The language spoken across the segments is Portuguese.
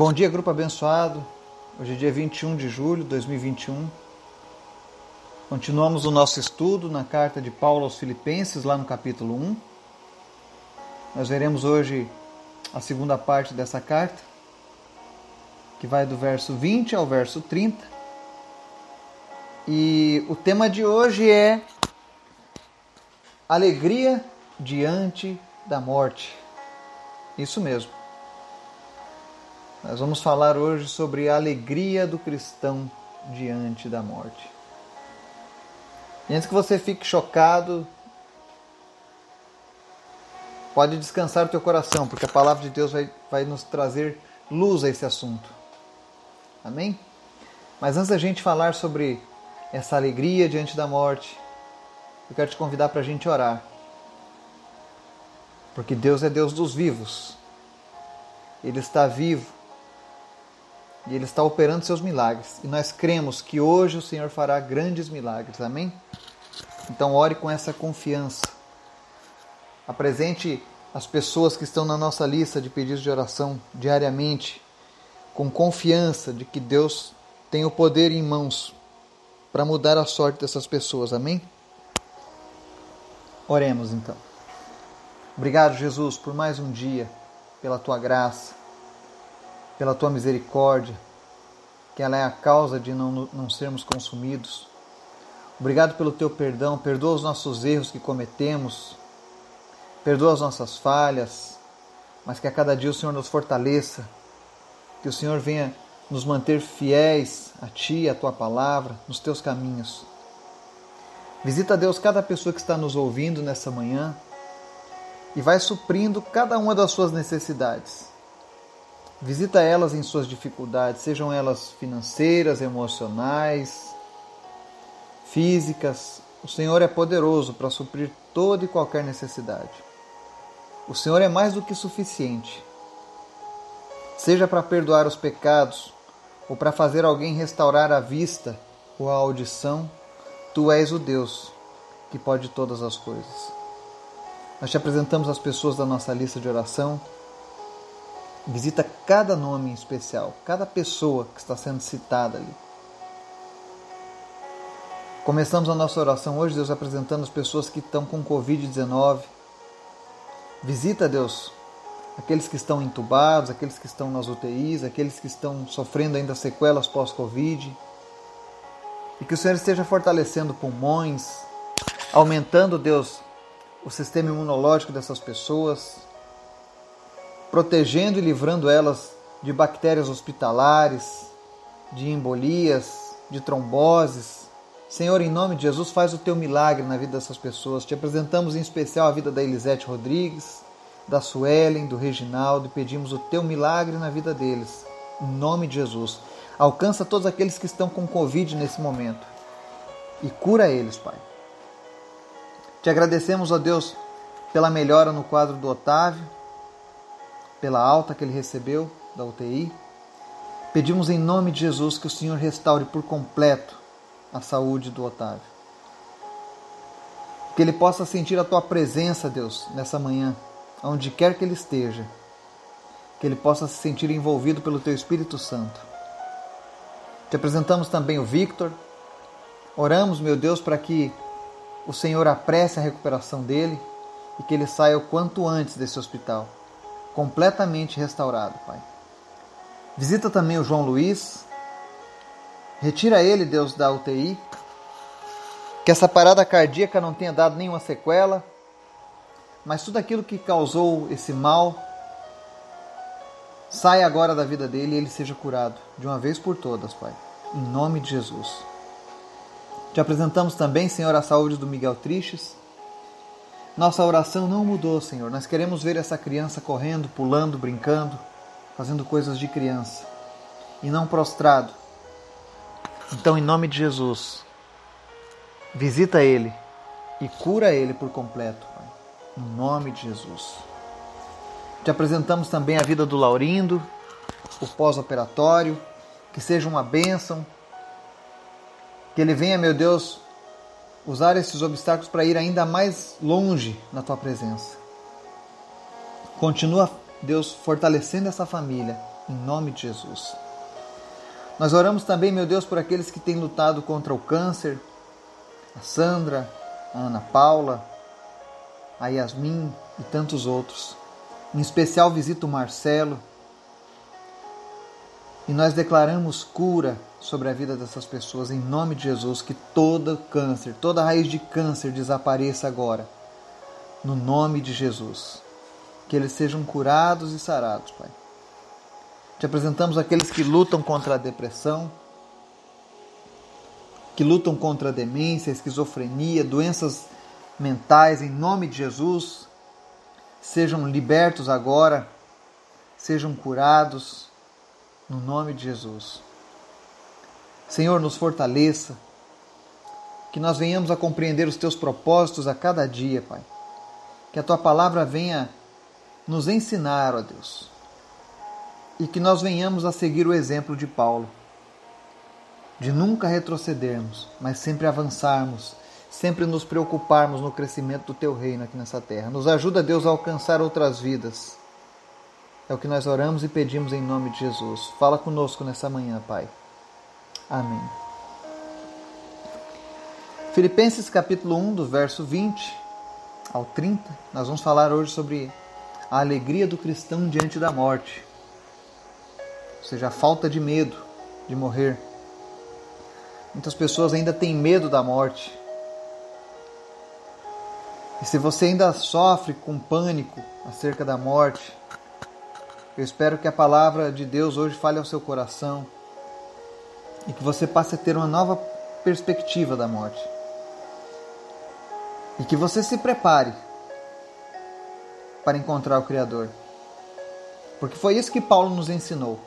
Bom dia, grupo abençoado. Hoje é dia 21 de julho de 2021. Continuamos o nosso estudo na carta de Paulo aos Filipenses, lá no capítulo 1. Nós veremos hoje a segunda parte dessa carta, que vai do verso 20 ao verso 30. E o tema de hoje é Alegria diante da morte. Isso mesmo. Nós vamos falar hoje sobre a alegria do cristão diante da morte. E antes que você fique chocado, pode descansar o teu coração, porque a palavra de Deus vai, vai nos trazer luz a esse assunto. Amém? Mas antes da gente falar sobre essa alegria diante da morte, eu quero te convidar para a gente orar. Porque Deus é Deus dos vivos. Ele está vivo e Ele está operando seus milagres. E nós cremos que hoje o Senhor fará grandes milagres. Amém? Então ore com essa confiança. Apresente as pessoas que estão na nossa lista de pedidos de oração diariamente, com confiança de que Deus tem o poder em mãos para mudar a sorte dessas pessoas. Amém? Oremos então. Obrigado, Jesus, por mais um dia, pela tua graça pela tua misericórdia, que ela é a causa de não, não sermos consumidos. Obrigado pelo teu perdão, perdoa os nossos erros que cometemos, perdoa as nossas falhas, mas que a cada dia o Senhor nos fortaleça, que o Senhor venha nos manter fiéis a Ti, a Tua palavra, nos Teus caminhos. Visita, Deus, cada pessoa que está nos ouvindo nessa manhã e vai suprindo cada uma das suas necessidades. Visita elas em suas dificuldades, sejam elas financeiras, emocionais, físicas. O Senhor é poderoso para suprir toda e qualquer necessidade. O Senhor é mais do que suficiente. Seja para perdoar os pecados ou para fazer alguém restaurar a vista ou a audição, tu és o Deus que pode todas as coisas. Nós te apresentamos as pessoas da nossa lista de oração Visita cada nome em especial, cada pessoa que está sendo citada ali. Começamos a nossa oração hoje, Deus, apresentando as pessoas que estão com Covid-19. Visita, Deus, aqueles que estão entubados, aqueles que estão nas UTIs, aqueles que estão sofrendo ainda sequelas pós-Covid. E que o Senhor esteja fortalecendo pulmões, aumentando, Deus, o sistema imunológico dessas pessoas, protegendo e livrando elas de bactérias hospitalares, de embolias, de tromboses. Senhor, em nome de Jesus, faz o teu milagre na vida dessas pessoas. Te apresentamos em especial a vida da Elisete Rodrigues, da Suelen, do Reginaldo e pedimos o teu milagre na vida deles. Em nome de Jesus. Alcança todos aqueles que estão com Covid nesse momento e cura eles, Pai. Te agradecemos, ó Deus, pela melhora no quadro do Otávio pela alta que ele recebeu da UTI. Pedimos em nome de Jesus que o Senhor restaure por completo a saúde do Otávio. Que ele possa sentir a tua presença, Deus, nessa manhã, onde quer que ele esteja. Que ele possa se sentir envolvido pelo teu Espírito Santo. Te apresentamos também o Victor. Oramos, meu Deus, para que o Senhor apresse a recuperação dele e que ele saia o quanto antes desse hospital completamente restaurado, Pai. Visita também o João Luiz. Retira ele, Deus, da UTI. Que essa parada cardíaca não tenha dado nenhuma sequela. Mas tudo aquilo que causou esse mal saia agora da vida dele e ele seja curado de uma vez por todas, Pai. Em nome de Jesus. Te apresentamos também, Senhor, a saúde do Miguel Tristes. Nossa oração não mudou, Senhor. Nós queremos ver essa criança correndo, pulando, brincando, fazendo coisas de criança e não prostrado. Então, em nome de Jesus, visita ele e cura ele por completo, Pai. Em nome de Jesus. Te apresentamos também a vida do Laurindo, o pós-operatório, que seja uma bênção, que ele venha, meu Deus, usar esses obstáculos para ir ainda mais longe na tua presença. Continua, Deus, fortalecendo essa família, em nome de Jesus. Nós oramos também, meu Deus, por aqueles que têm lutado contra o câncer, a Sandra, a Ana Paula, a Yasmin e tantos outros. Em especial, visita o Marcelo. E nós declaramos cura sobre a vida dessas pessoas, em nome de Jesus, que todo câncer, toda raiz de câncer desapareça agora, no nome de Jesus. Que eles sejam curados e sarados, Pai. Te apresentamos aqueles que lutam contra a depressão, que lutam contra a demência, a esquizofrenia, doenças mentais, em nome de Jesus, sejam libertos agora, sejam curados, no nome de Jesus. Senhor, nos fortaleça, que nós venhamos a compreender os teus propósitos a cada dia, Pai. Que a tua palavra venha nos ensinar, ó Deus, e que nós venhamos a seguir o exemplo de Paulo de nunca retrocedermos, mas sempre avançarmos, sempre nos preocuparmos no crescimento do teu reino aqui nessa terra. Nos ajuda, Deus, a alcançar outras vidas. É o que nós oramos e pedimos em nome de Jesus. Fala conosco nessa manhã, Pai. Amém. Filipenses capítulo 1, do verso 20 ao 30, nós vamos falar hoje sobre a alegria do cristão diante da morte. Ou seja, a falta de medo de morrer. Muitas pessoas ainda têm medo da morte. E se você ainda sofre com pânico acerca da morte, eu espero que a palavra de Deus hoje fale ao seu coração e que você passe a ter uma nova perspectiva da morte. E que você se prepare para encontrar o Criador. Porque foi isso que Paulo nos ensinou.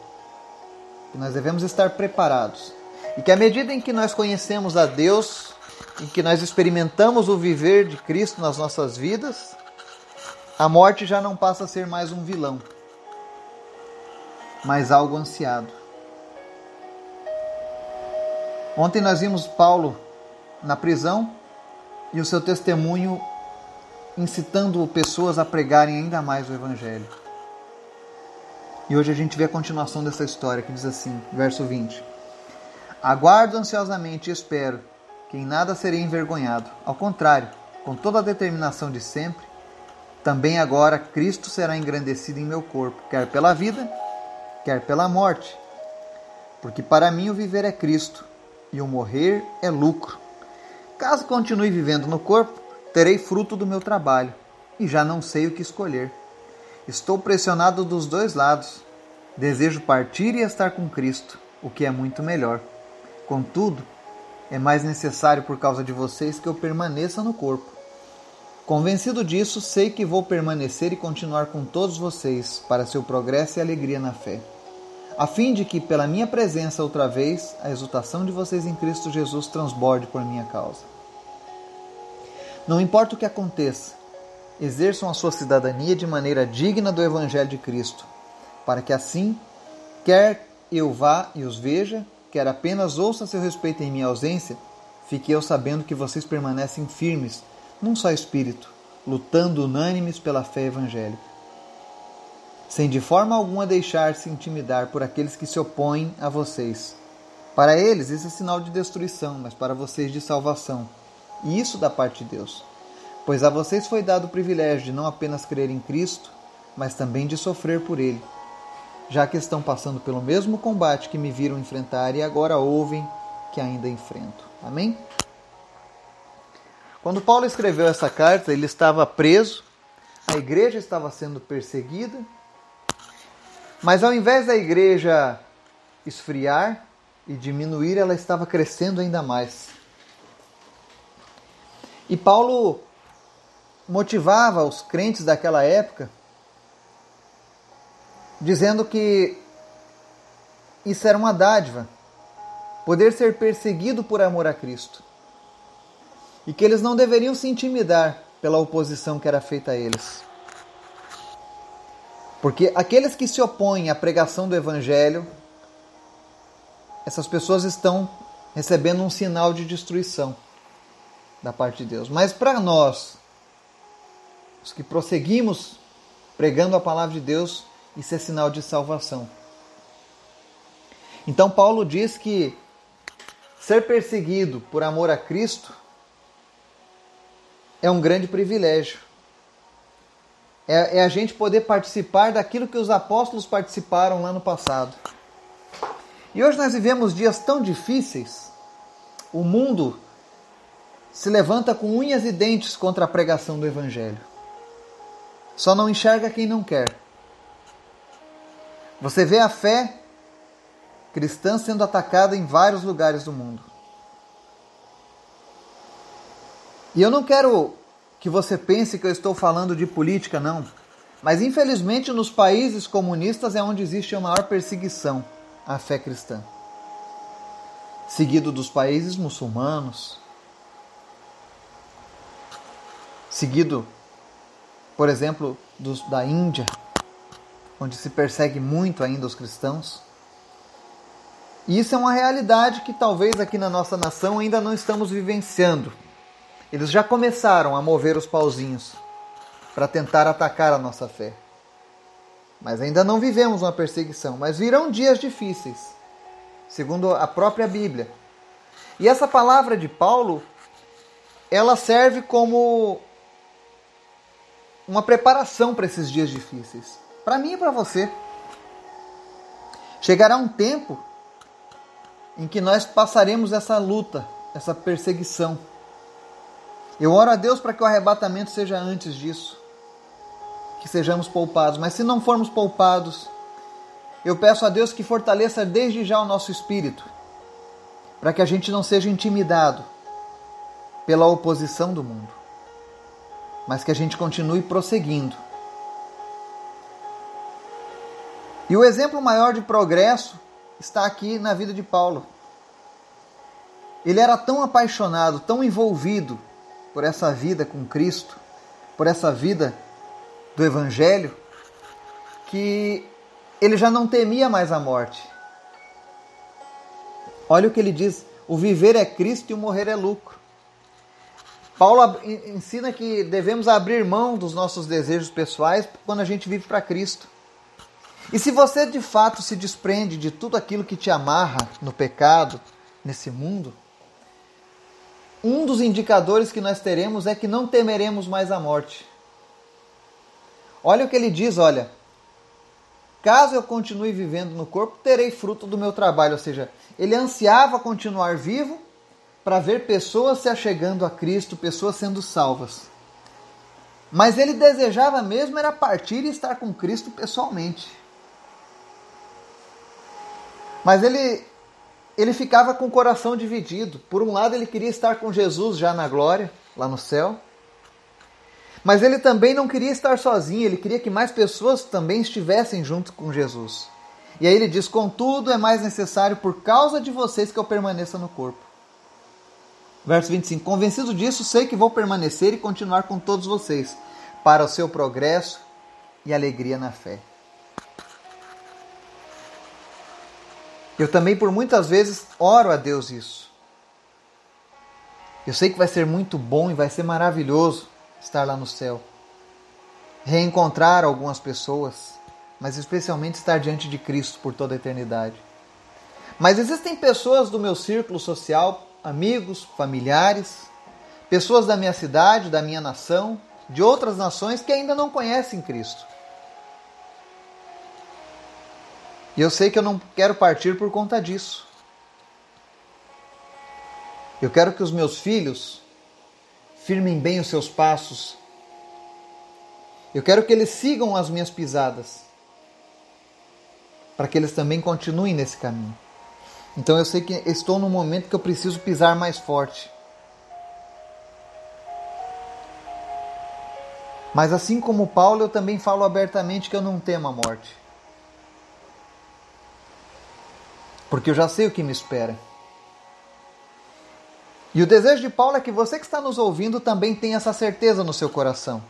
Que nós devemos estar preparados e que à medida em que nós conhecemos a Deus, em que nós experimentamos o viver de Cristo nas nossas vidas, a morte já não passa a ser mais um vilão, mas algo ansiado. Ontem nós vimos Paulo na prisão e o seu testemunho incitando pessoas a pregarem ainda mais o Evangelho. E hoje a gente vê a continuação dessa história que diz assim, verso 20. Aguardo ansiosamente e espero que em nada serei envergonhado. Ao contrário, com toda a determinação de sempre, também agora Cristo será engrandecido em meu corpo, quer pela vida, quer pela morte. Porque para mim o viver é Cristo e o morrer é lucro. Caso continue vivendo no corpo, terei fruto do meu trabalho e já não sei o que escolher. Estou pressionado dos dois lados. Desejo partir e estar com Cristo, o que é muito melhor. Contudo, é mais necessário por causa de vocês que eu permaneça no corpo. Convencido disso, sei que vou permanecer e continuar com todos vocês para seu progresso e alegria na fé, a fim de que, pela minha presença outra vez, a exultação de vocês em Cristo Jesus transborde por minha causa. Não importa o que aconteça, exerçam a sua cidadania de maneira digna do Evangelho de Cristo, para que assim, quer eu vá e os veja, quer apenas ouça seu respeito em minha ausência, fique eu sabendo que vocês permanecem firmes num só espírito, lutando unânimes pela fé evangélica. Sem de forma alguma deixar-se intimidar por aqueles que se opõem a vocês. Para eles isso é sinal de destruição, mas para vocês de salvação. E isso da parte de Deus. Pois a vocês foi dado o privilégio de não apenas crer em Cristo, mas também de sofrer por Ele já que estão passando pelo mesmo combate que me viram enfrentar e agora ouvem que ainda enfrento. Amém? Quando Paulo escreveu essa carta, ele estava preso, a igreja estava sendo perseguida, mas ao invés da igreja esfriar e diminuir, ela estava crescendo ainda mais. E Paulo motivava os crentes daquela época dizendo que isso era uma dádiva, poder ser perseguido por amor a Cristo. E que eles não deveriam se intimidar pela oposição que era feita a eles. Porque aqueles que se opõem à pregação do Evangelho, essas pessoas estão recebendo um sinal de destruição da parte de Deus. Mas para nós, os que prosseguimos pregando a palavra de Deus, isso é sinal de salvação. Então, Paulo diz que ser perseguido por amor a Cristo é um grande privilégio. É, é, a gente poder participar daquilo que os apóstolos participaram lá no passado. E hoje nós vivemos dias tão difíceis, o mundo se levanta com unhas e dentes contra a pregação do Evangelho. Só não enxerga quem não quer. Você vê a fé cristã sendo atacada em vários lugares do mundo. E eu não quero que você pense que eu estou falando de política, não. Mas infelizmente nos países comunistas é onde existe a maior perseguição à fé cristã. Seguido dos países muçulmanos, seguido, por exemplo, dos, da Índia, onde se persegue muito ainda os cristãos. E isso é uma realidade que talvez aqui na nossa nação ainda não estamos vivenciando. Eles já começaram a mover os pauzinhos para tentar atacar a nossa fé. Mas ainda não vivemos uma perseguição, mas virão dias difíceis, segundo a própria Bíblia. E essa palavra de Paulo, ela serve como uma preparação para esses dias difíceis. Para mim e para você. Chegará um tempo em que nós passaremos essa luta, essa perseguição. Eu oro a Deus para que o arrebatamento seja antes disso, que sejamos poupados. Mas se não formos poupados, eu peço a Deus que fortaleça desde já o nosso espírito, para que a gente não seja intimidado pela oposição do mundo mas que a gente continue prosseguindo. E o exemplo maior de progresso está aqui na vida de Paulo. Ele era tão apaixonado, tão envolvido por essa vida com Cristo, por essa vida do Evangelho, que ele já não temia mais a morte. Olha o que ele diz: o viver é Cristo e o morrer é lucro. Paulo ensina que devemos abrir mão dos nossos desejos pessoais quando a gente vive para Cristo. E se você de fato se desprende de tudo aquilo que te amarra no pecado, nesse mundo, um dos indicadores que nós teremos é que não temeremos mais a morte. Olha o que ele diz, olha. Caso eu continue vivendo no corpo, terei fruto do meu trabalho, ou seja, ele ansiava continuar vivo para ver pessoas se achegando a Cristo, pessoas sendo salvas. Mas ele desejava mesmo era partir e estar com Cristo pessoalmente. Mas ele ele ficava com o coração dividido. Por um lado, ele queria estar com Jesus já na glória, lá no céu. Mas ele também não queria estar sozinho, ele queria que mais pessoas também estivessem junto com Jesus. E aí ele diz: Contudo, é mais necessário por causa de vocês que eu permaneça no corpo. Verso 25: Convencido disso, sei que vou permanecer e continuar com todos vocês, para o seu progresso e alegria na fé. Eu também, por muitas vezes, oro a Deus isso. Eu sei que vai ser muito bom e vai ser maravilhoso estar lá no céu. Reencontrar algumas pessoas, mas especialmente estar diante de Cristo por toda a eternidade. Mas existem pessoas do meu círculo social amigos, familiares, pessoas da minha cidade, da minha nação, de outras nações que ainda não conhecem Cristo. E eu sei que eu não quero partir por conta disso. Eu quero que os meus filhos firmem bem os seus passos. Eu quero que eles sigam as minhas pisadas, para que eles também continuem nesse caminho. Então eu sei que estou num momento que eu preciso pisar mais forte. Mas assim como Paulo, eu também falo abertamente que eu não temo a morte. Porque eu já sei o que me espera. E o desejo de Paulo é que você que está nos ouvindo também tenha essa certeza no seu coração.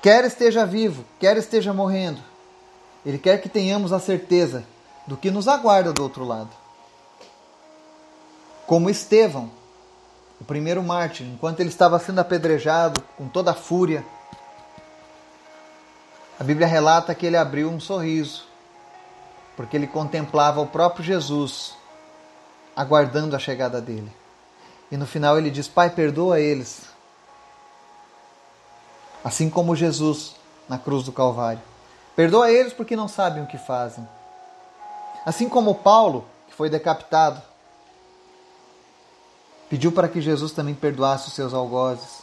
Quer esteja vivo, quer esteja morrendo, ele quer que tenhamos a certeza do que nos aguarda do outro lado. Como Estevão, o primeiro mártir, enquanto ele estava sendo apedrejado com toda a fúria, a Bíblia relata que ele abriu um sorriso porque ele contemplava o próprio Jesus aguardando a chegada dele. E no final ele diz: Pai, perdoa eles. Assim como Jesus na cruz do Calvário. Perdoa eles porque não sabem o que fazem. Assim como Paulo, que foi decapitado, pediu para que Jesus também perdoasse os seus algozes.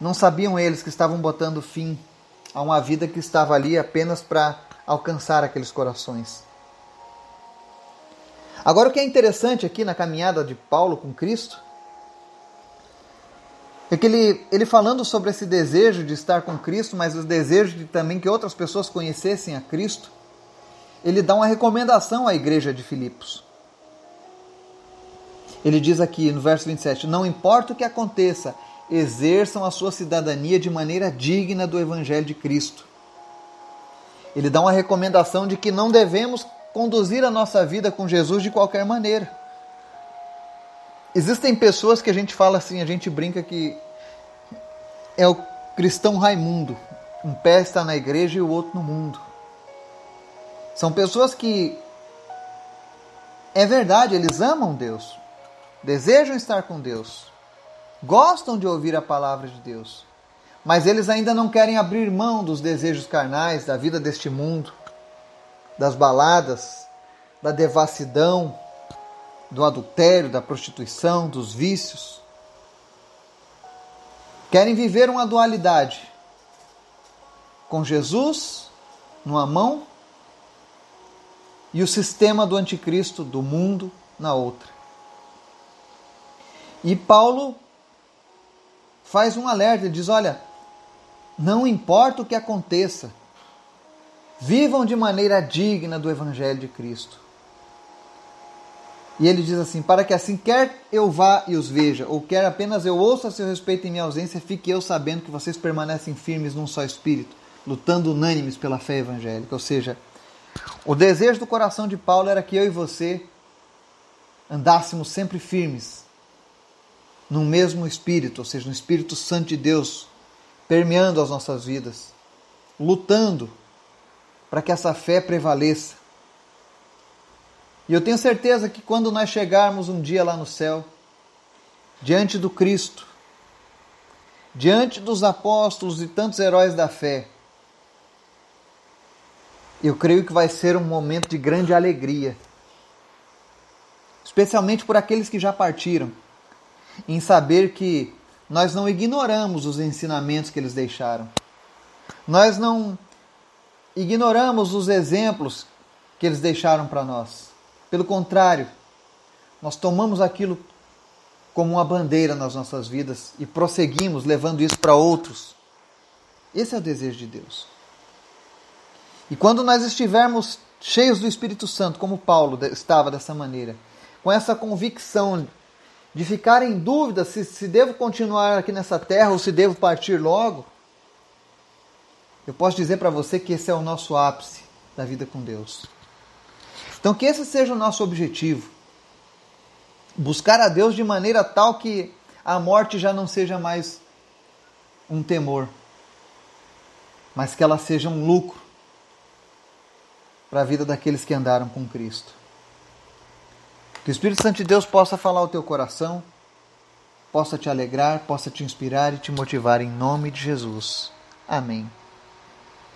Não sabiam eles que estavam botando fim a uma vida que estava ali apenas para alcançar aqueles corações. Agora, o que é interessante aqui na caminhada de Paulo com Cristo é que ele, ele falando sobre esse desejo de estar com Cristo, mas o desejo de também que outras pessoas conhecessem a Cristo, ele dá uma recomendação à igreja de Filipos. Ele diz aqui no verso 27: Não importa o que aconteça, exerçam a sua cidadania de maneira digna do Evangelho de Cristo. Ele dá uma recomendação de que não devemos conduzir a nossa vida com Jesus de qualquer maneira. Existem pessoas que a gente fala assim, a gente brinca que é o cristão Raimundo. Um pé está na igreja e o outro no mundo. São pessoas que é verdade, eles amam Deus, desejam estar com Deus, gostam de ouvir a palavra de Deus, mas eles ainda não querem abrir mão dos desejos carnais, da vida deste mundo das baladas, da devassidão, do adultério, da prostituição, dos vícios. Querem viver uma dualidade com Jesus numa mão e o sistema do anticristo do mundo na outra. E Paulo faz um alerta, ele diz: olha, não importa o que aconteça, Vivam de maneira digna do Evangelho de Cristo. E ele diz assim: Para que assim, quer eu vá e os veja, ou quer apenas eu ouça a seu respeito em minha ausência, fique eu sabendo que vocês permanecem firmes num só espírito, lutando unânimes pela fé evangélica. Ou seja, o desejo do coração de Paulo era que eu e você andássemos sempre firmes no mesmo espírito, ou seja, no Espírito Santo de Deus, permeando as nossas vidas, lutando para que essa fé prevaleça. E eu tenho certeza que quando nós chegarmos um dia lá no céu, diante do Cristo, diante dos apóstolos e tantos heróis da fé, eu creio que vai ser um momento de grande alegria, especialmente por aqueles que já partiram, em saber que nós não ignoramos os ensinamentos que eles deixaram. Nós não ignoramos os exemplos que eles deixaram para nós. Pelo contrário, nós tomamos aquilo como uma bandeira nas nossas vidas e prosseguimos levando isso para outros. Esse é o desejo de Deus. E quando nós estivermos cheios do Espírito Santo, como Paulo estava dessa maneira, com essa convicção de ficar em dúvida se, se devo continuar aqui nessa terra ou se devo partir logo, eu posso dizer para você que esse é o nosso ápice da vida com Deus. Então, que esse seja o nosso objetivo. Buscar a Deus de maneira tal que a morte já não seja mais um temor, mas que ela seja um lucro para a vida daqueles que andaram com Cristo. Que o Espírito Santo de Deus possa falar ao teu coração, possa te alegrar, possa te inspirar e te motivar em nome de Jesus. Amém.